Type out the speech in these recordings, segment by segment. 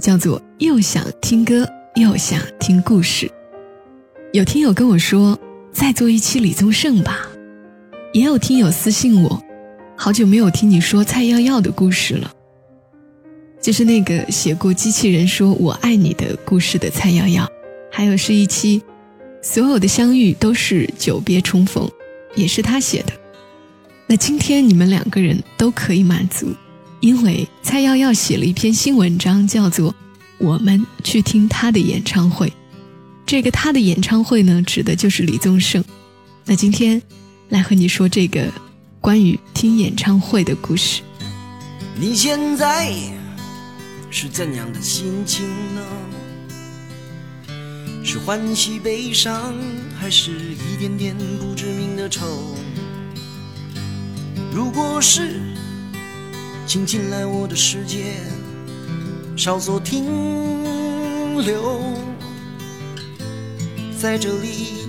叫做“又想听歌又想听故事”。有听友跟我说，再做一期李宗盛吧。也有听友私信我，好久没有听你说蔡耀耀的故事了。就是那个写过《机器人说我爱你》的故事的蔡耀耀，还有是一期。所有的相遇都是久别重逢，也是他写的。那今天你们两个人都可以满足，因为蔡耀耀写了一篇新文章，叫做《我们去听他的演唱会》。这个他的演唱会呢，指的就是李宗盛。那今天来和你说这个关于听演唱会的故事。你现在是怎样的心情呢？是欢喜悲伤，还是一点点不知名的愁？如果是，请进来我的世界，稍作停留，在这里，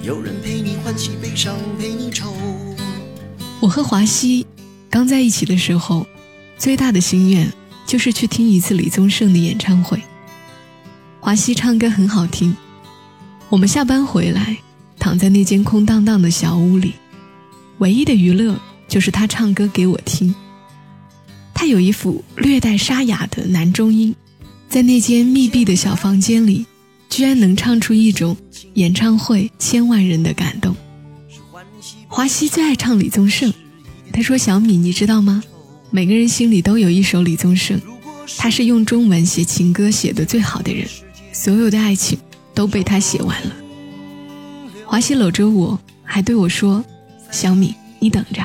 有人陪你欢喜悲伤，陪你愁。我和华西刚在一起的时候，最大的心愿就是去听一次李宗盛的演唱会。华西唱歌很好听，我们下班回来，躺在那间空荡荡的小屋里，唯一的娱乐就是他唱歌给我听。他有一副略带沙哑的男中音，在那间密闭的小房间里，居然能唱出一种演唱会千万人的感动。华西最爱唱李宗盛，他说：“小米，你知道吗？每个人心里都有一首李宗盛，他是用中文写情歌写的最好的人。”所有的爱情都被他写完了。华西搂着我，还对我说：“小米，你等着，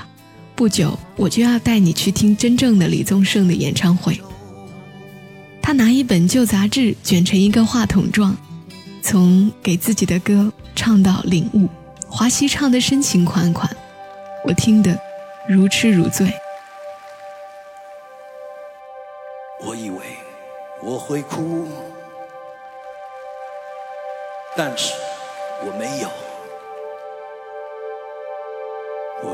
不久我就要带你去听真正的李宗盛的演唱会。”他拿一本旧杂志卷成一个话筒状，从给自己的歌唱到领悟。华西唱的深情款款，我听得如痴如醉。我以为我会哭。但是我没有，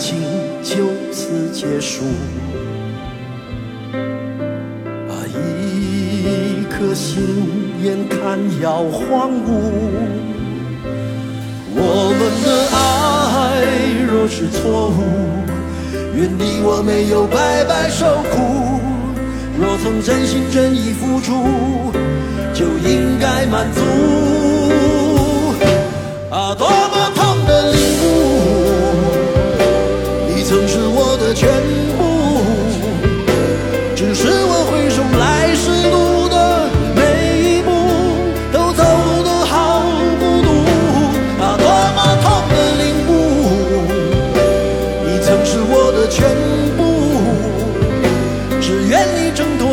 情就此结束，啊，一颗心眼看要荒芜。我们的爱若是错误。愿你我没有白白受苦，若曾真心真意付出，就应该满足。啊，多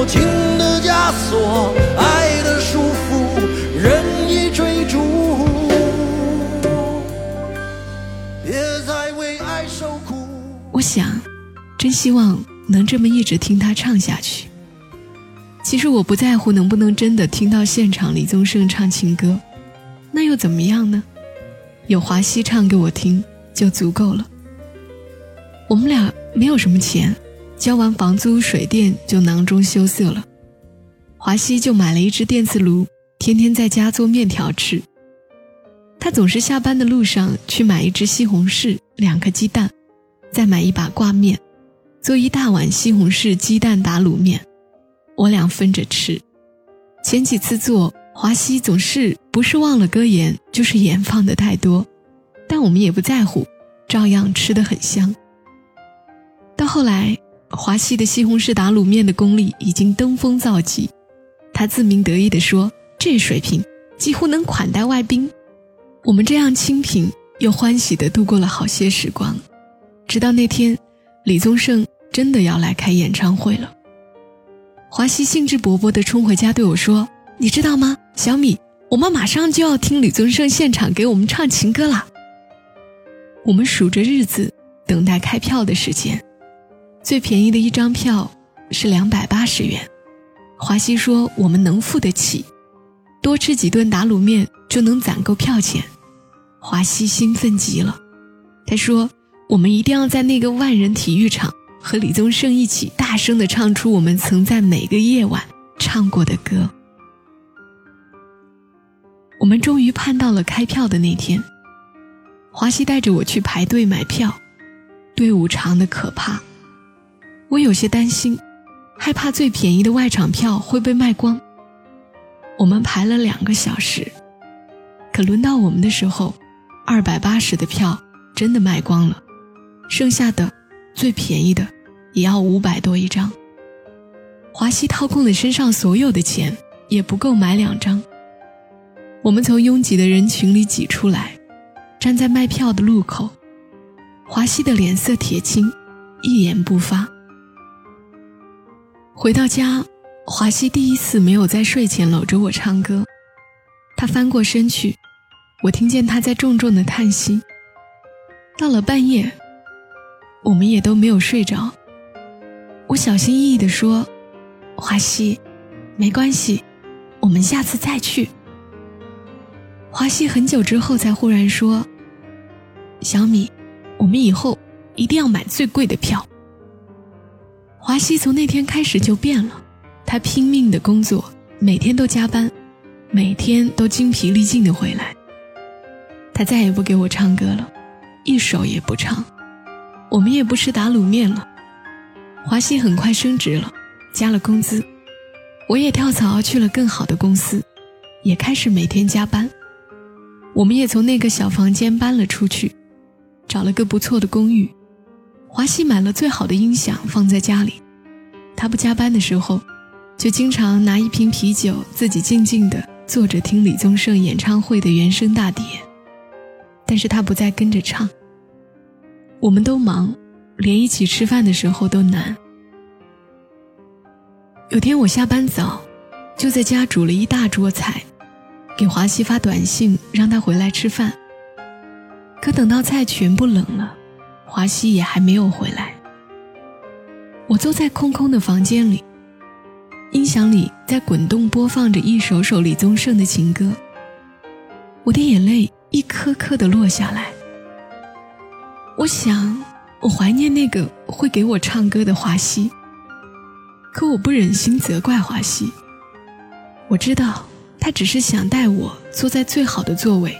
情的枷锁，爱的束缚，任意追逐，别再为爱受苦。我想，真希望能这么一直听他唱下去。其实我不在乎能不能真的听到现场李宗盛唱情歌，那又怎么样呢？有华西唱给我听就足够了。我们俩没有什么钱，交完房租水电就囊中羞涩了。华西就买了一只电磁炉，天天在家做面条吃。他总是下班的路上去买一只西红柿、两个鸡蛋，再买一把挂面，做一大碗西红柿鸡蛋打卤面。我俩分着吃，前几次做，华西总是不是忘了搁盐，就是盐放的太多，但我们也不在乎，照样吃得很香。到后来，华西的西红柿打卤面的功力已经登峰造极，他自鸣得意地说：“这水平几乎能款待外宾。”我们这样清贫又欢喜地度过了好些时光，直到那天，李宗盛真的要来开演唱会了。华西兴致勃勃地冲回家对我说：“你知道吗，小米，我们马上就要听李宗盛现场给我们唱情歌啦。”我们数着日子，等待开票的时间。最便宜的一张票是两百八十元。华西说：“我们能付得起，多吃几顿打卤面就能攒够票钱。”华西兴奋极了，他说：“我们一定要在那个万人体育场。”和李宗盛一起大声地唱出我们曾在每个夜晚唱过的歌。我们终于盼到了开票的那天。华西带着我去排队买票，队伍长的可怕。我有些担心，害怕最便宜的外场票会被卖光。我们排了两个小时，可轮到我们的时候，二百八十的票真的卖光了，剩下的最便宜的。也要五百多一张。华西掏空了身上所有的钱，也不够买两张。我们从拥挤的人群里挤出来，站在卖票的路口。华西的脸色铁青，一言不发。回到家，华西第一次没有在睡前搂着我唱歌，他翻过身去，我听见他在重重的叹息。到了半夜，我们也都没有睡着。我小心翼翼地说：“华西，没关系，我们下次再去。”华西很久之后才忽然说：“小米，我们以后一定要买最贵的票。”华西从那天开始就变了，他拼命的工作，每天都加班，每天都精疲力尽的回来。他再也不给我唱歌了，一首也不唱，我们也不吃打卤面了。华西很快升职了，加了工资，我也跳槽去了更好的公司，也开始每天加班。我们也从那个小房间搬了出去，找了个不错的公寓。华西买了最好的音响放在家里，他不加班的时候，就经常拿一瓶啤酒自己静静地坐着听李宗盛演唱会的原声大碟。但是他不再跟着唱。我们都忙。连一起吃饭的时候都难。有天我下班早，就在家煮了一大桌菜，给华西发短信让他回来吃饭。可等到菜全部冷了，华西也还没有回来。我坐在空空的房间里，音响里在滚动播放着一首首李宗盛的情歌，我的眼泪一颗颗的落下来。我想。我怀念那个会给我唱歌的华西，可我不忍心责怪华西。我知道他只是想带我坐在最好的座位，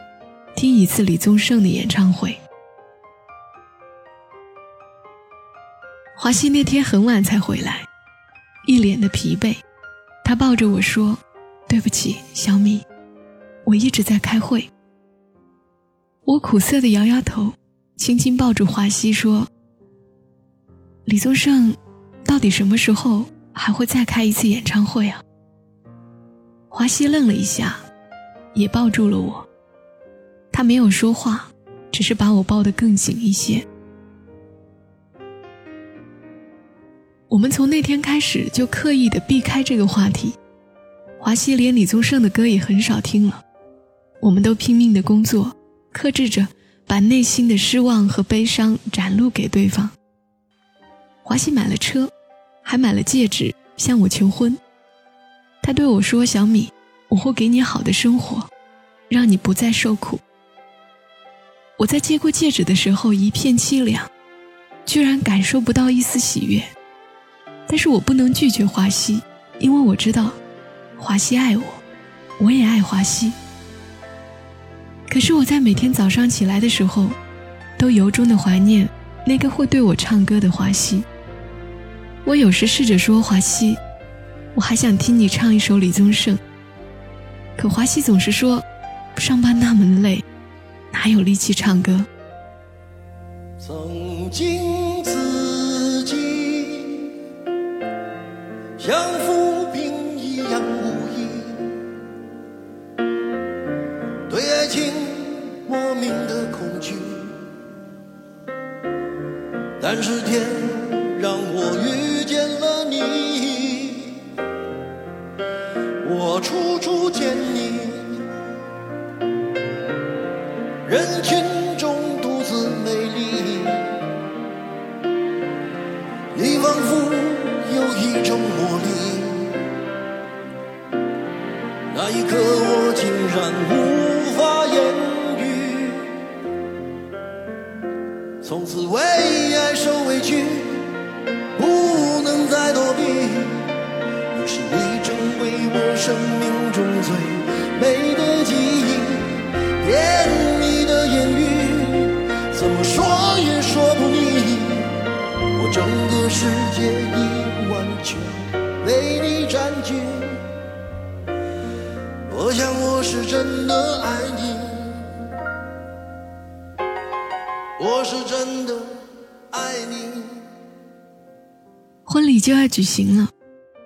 听一次李宗盛的演唱会。华西那天很晚才回来，一脸的疲惫，他抱着我说：“对不起，小米，我一直在开会。”我苦涩的摇摇头。轻轻抱住华西说：“李宗盛，到底什么时候还会再开一次演唱会啊？”华西愣了一下，也抱住了我。他没有说话，只是把我抱得更紧一些。我们从那天开始就刻意的避开这个话题。华西连李宗盛的歌也很少听了。我们都拼命的工作，克制着。把内心的失望和悲伤展露给对方，华西买了车，还买了戒指向我求婚。他对我说：“小米，我会给你好的生活，让你不再受苦。”我在接过戒指的时候一片凄凉，居然感受不到一丝喜悦。但是我不能拒绝华西，因为我知道，华西爱我，我也爱华西。可是我在每天早上起来的时候，都由衷的怀念那个会对我唱歌的华西。我有时试着说华西，我还想听你唱一首李宗盛。可华西总是说，上班那么累，哪有力气唱歌？曾经像浮冰一样无依，对爱情莫名的恐惧，但是天让我美的记忆，甜蜜的言语，怎么说也说不腻。我整个世界已完全被你占据。我想我是真的爱你。我是真的爱你。婚礼就要举行了，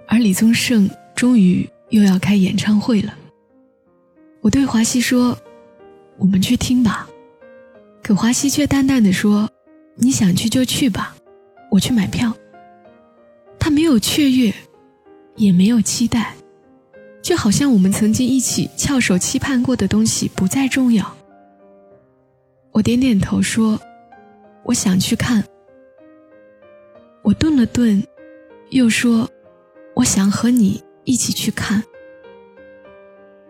而李宗盛终于又要开演唱会了。我对华西说：“我们去听吧。”可华西却淡淡的说：“你想去就去吧，我去买票。”他没有雀跃，也没有期待，就好像我们曾经一起翘首期盼过的东西不再重要。我点点头说：“我想去看。”我顿了顿，又说：“我想和你一起去看。”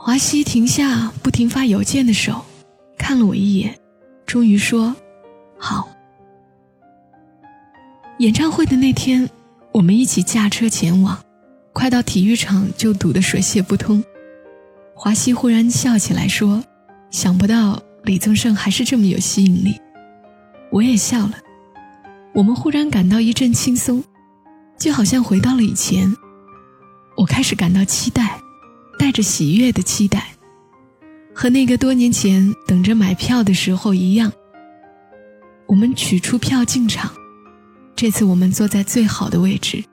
华西停下不停发邮件的手，看了我一眼，终于说：“好。”演唱会的那天，我们一起驾车前往，快到体育场就堵得水泄不通。华西忽然笑起来说：“想不到李宗盛还是这么有吸引力。”我也笑了。我们忽然感到一阵轻松，就好像回到了以前。我开始感到期待，带着喜悦的期待，和那个多年前等着买票的时候一样。我们取出票进场，这次我们坐在最好的位置，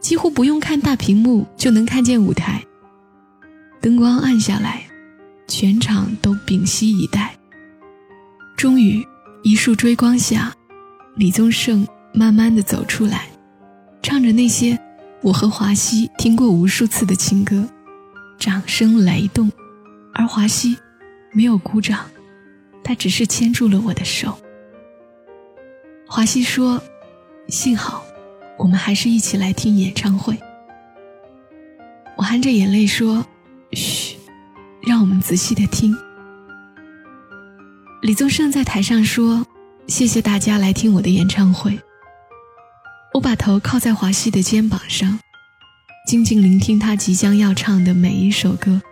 几乎不用看大屏幕就能看见舞台。灯光暗下来，全场都屏息以待。终于，一束追光下。李宗盛慢慢的走出来，唱着那些我和华西听过无数次的情歌，掌声雷动，而华西没有鼓掌，他只是牵住了我的手。华西说：“幸好，我们还是一起来听演唱会。”我含着眼泪说：“嘘，让我们仔细的听。”李宗盛在台上说。谢谢大家来听我的演唱会。我把头靠在华西的肩膀上，静静聆听他即将要唱的每一首歌，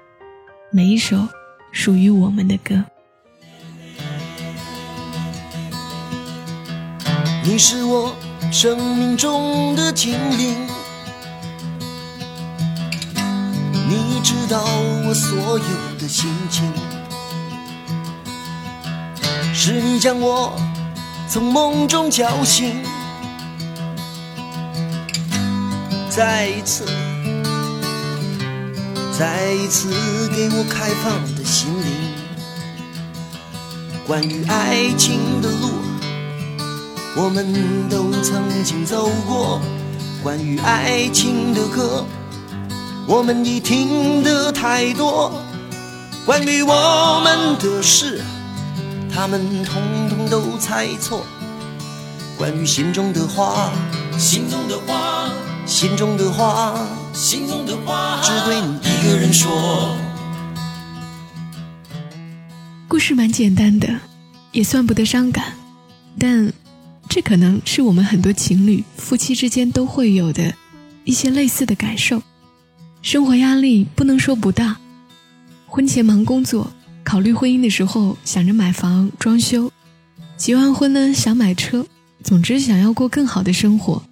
每一首属于我们的歌。你是我生命中的精灵，你知道我所有的心情，是你将我。从梦中叫醒，再一次，再一次给我开放的心灵。关于爱情的路，我们都曾经走过；关于爱情的歌，我们已听得太多；关于我们的事。他们统统都猜错，关于心中的话，心中的话，心中的话，心中的话，只对你一个人说。故事蛮简单的，也算不得伤感，但这可能是我们很多情侣、夫妻之间都会有的一些类似的感受。生活压力不能说不大，婚前忙工作，考虑婚姻的时候想着买房装修，结完婚呢想买车，总之想要过更好的生活。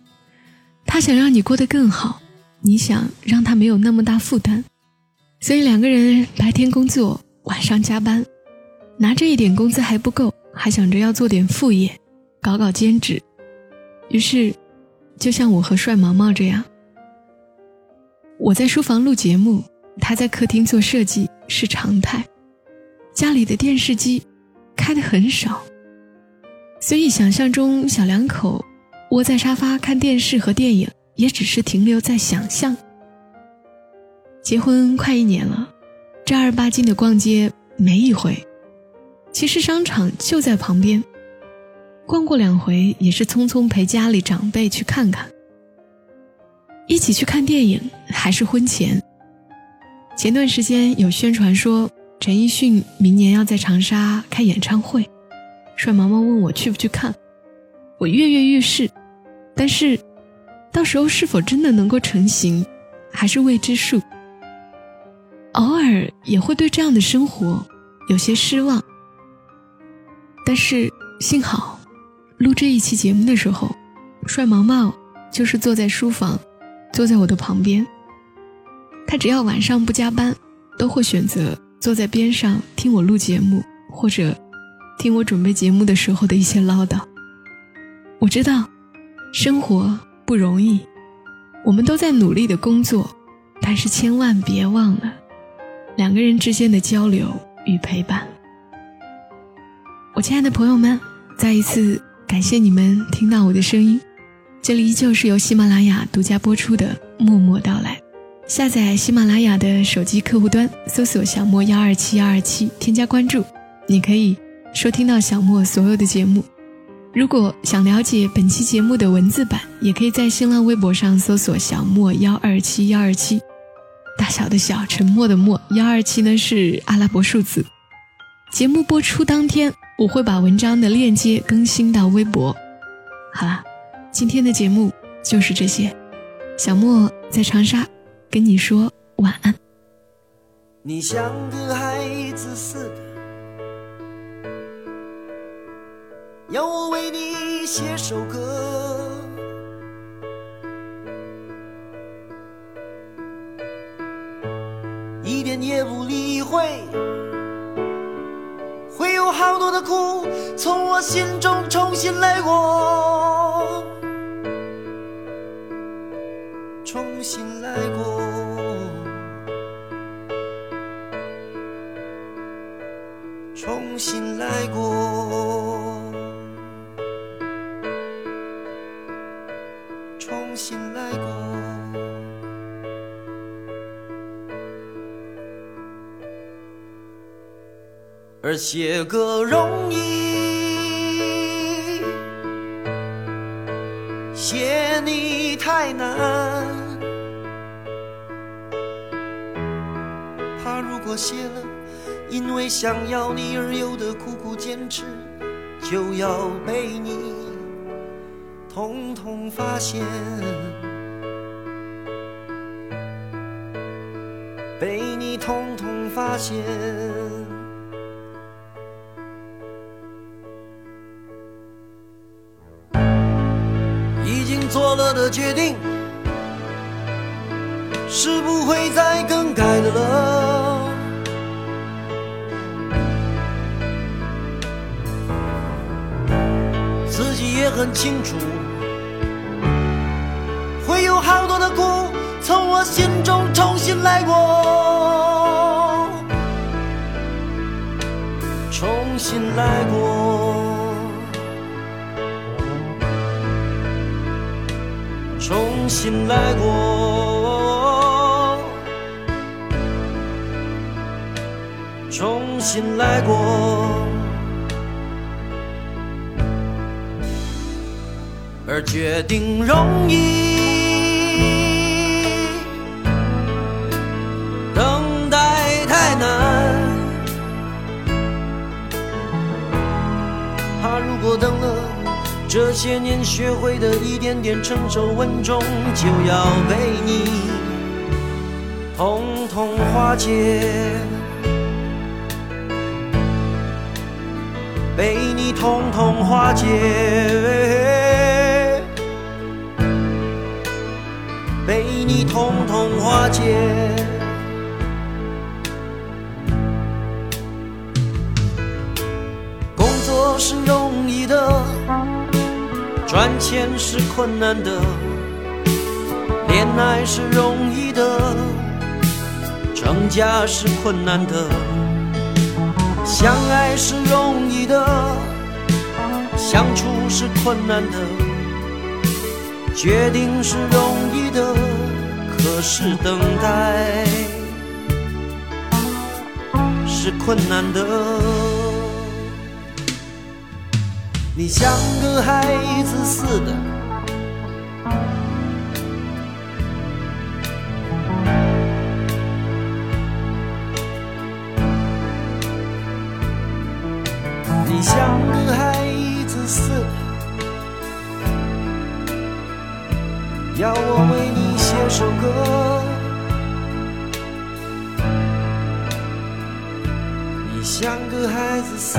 他想让你过得更好，你想让他没有那么大负担，所以两个人白天工作，晚上加班，拿这一点工资还不够，还想着要做点副业，搞搞兼职。于是，就像我和帅毛毛这样。我在书房录节目，他在客厅做设计是常态。家里的电视机开的很少，所以想象中小两口窝在沙发看电视和电影，也只是停留在想象。结婚快一年了，正儿八经的逛街没一回。其实商场就在旁边，逛过两回也是匆匆陪家里长辈去看看。一起去看电影还是婚前？前段时间有宣传说陈奕迅明年要在长沙开演唱会，帅毛毛问我去不去看，我跃跃欲试，但是到时候是否真的能够成行，还是未知数。偶尔也会对这样的生活有些失望，但是幸好录这一期节目的时候，帅毛毛就是坐在书房。坐在我的旁边，他只要晚上不加班，都会选择坐在边上听我录节目，或者听我准备节目的时候的一些唠叨。我知道，生活不容易，我们都在努力的工作，但是千万别忘了两个人之间的交流与陪伴。我亲爱的朋友们，再一次感谢你们听到我的声音。这里依旧是由喜马拉雅独家播出的《默默到来》。下载喜马拉雅的手机客户端，搜索“小莫幺二七幺二七”，添加关注，你可以收听到小莫所有的节目。如果想了解本期节目的文字版，也可以在新浪微博上搜索“小莫幺二七幺二七”，大小的小，沉默的默，幺二七呢是阿拉伯数字。节目播出当天，我会把文章的链接更新到微博。好了。今天的节目就是这些，小莫在长沙跟你说晚安。你像个孩子似的，要我为你写首歌，也不理会，会有好多的苦从我心中重新来过。重新来过，重新来过，重新来写歌容易，写你太难。怕如果写了，因为想要你而有的苦苦坚持，就要被你统统发现，被你统统发现。做了的决定，是不会再更改的了。自己也很清楚，会有好多的苦从我心中重新来过，重新来过，重新来过，重新来过。而决定容易。这些年学会的一点点成熟稳重，就要被你统统化解。被你统统化解，被你统统化解。赚钱是困难的，恋爱是容易的，成家是困难的。相爱是容易的，相处是困难的，决定是容易的，可是等待是困难的。你像个孩子似的。你像个孩子似的，要我为你写首歌。你像个孩子似。